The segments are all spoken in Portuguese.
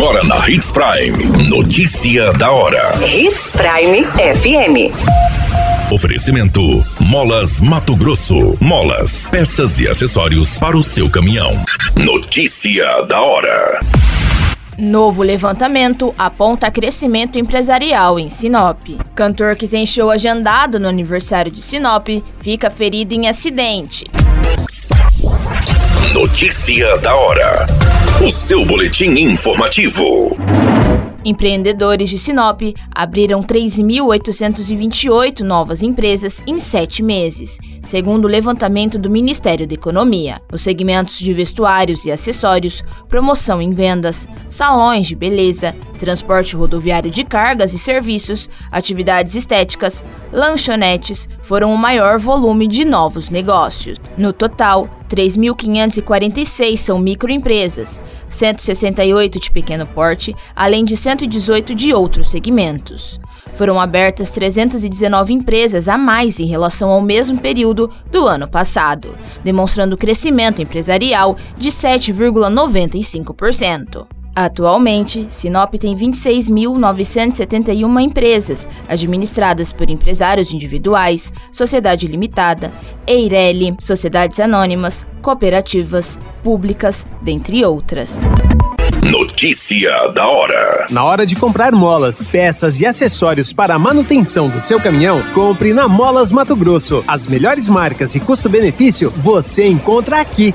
Agora na Hits Prime. Notícia da hora. Hits Prime FM. Oferecimento: Molas Mato Grosso. Molas, peças e acessórios para o seu caminhão. Notícia da hora. Novo levantamento aponta crescimento empresarial em Sinop. Cantor que tem show agendado no aniversário de Sinop fica ferido em acidente. Notícia da hora. O seu boletim informativo. Empreendedores de Sinop abriram 3.828 novas empresas em sete meses, segundo o levantamento do Ministério da Economia. Os segmentos de vestuários e acessórios, promoção em vendas, salões de beleza, transporte rodoviário de cargas e serviços, atividades estéticas, lanchonetes foram o maior volume de novos negócios. No total, 3.546 são microempresas, 168 de pequeno porte, além de 118 de outros segmentos. Foram abertas 319 empresas a mais em relação ao mesmo período do ano passado, demonstrando crescimento empresarial de 7,95%. Atualmente, Sinop tem 26.971 empresas, administradas por empresários individuais, sociedade limitada, Eireli, sociedades anônimas, cooperativas, públicas, dentre outras. Notícia da hora. Na hora de comprar molas, peças e acessórios para a manutenção do seu caminhão, compre na Molas Mato Grosso. As melhores marcas e custo-benefício você encontra aqui.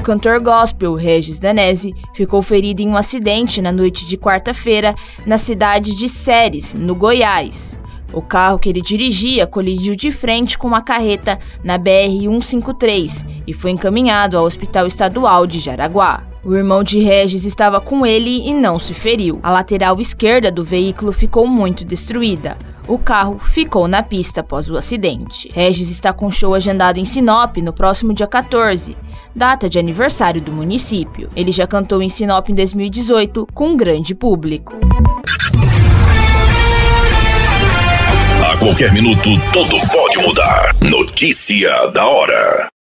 O cantor gospel Regis Danese ficou ferido em um acidente na noite de quarta-feira na cidade de Séries, no Goiás. O carro que ele dirigia colidiu de frente com uma carreta na BR-153 e foi encaminhado ao Hospital Estadual de Jaraguá. O irmão de Regis estava com ele e não se feriu. A lateral esquerda do veículo ficou muito destruída. O carro ficou na pista após o acidente. Regis está com show agendado em Sinop no próximo dia 14, data de aniversário do município. Ele já cantou em Sinop em 2018 com um grande público. A qualquer minuto, tudo pode mudar. Notícia da hora.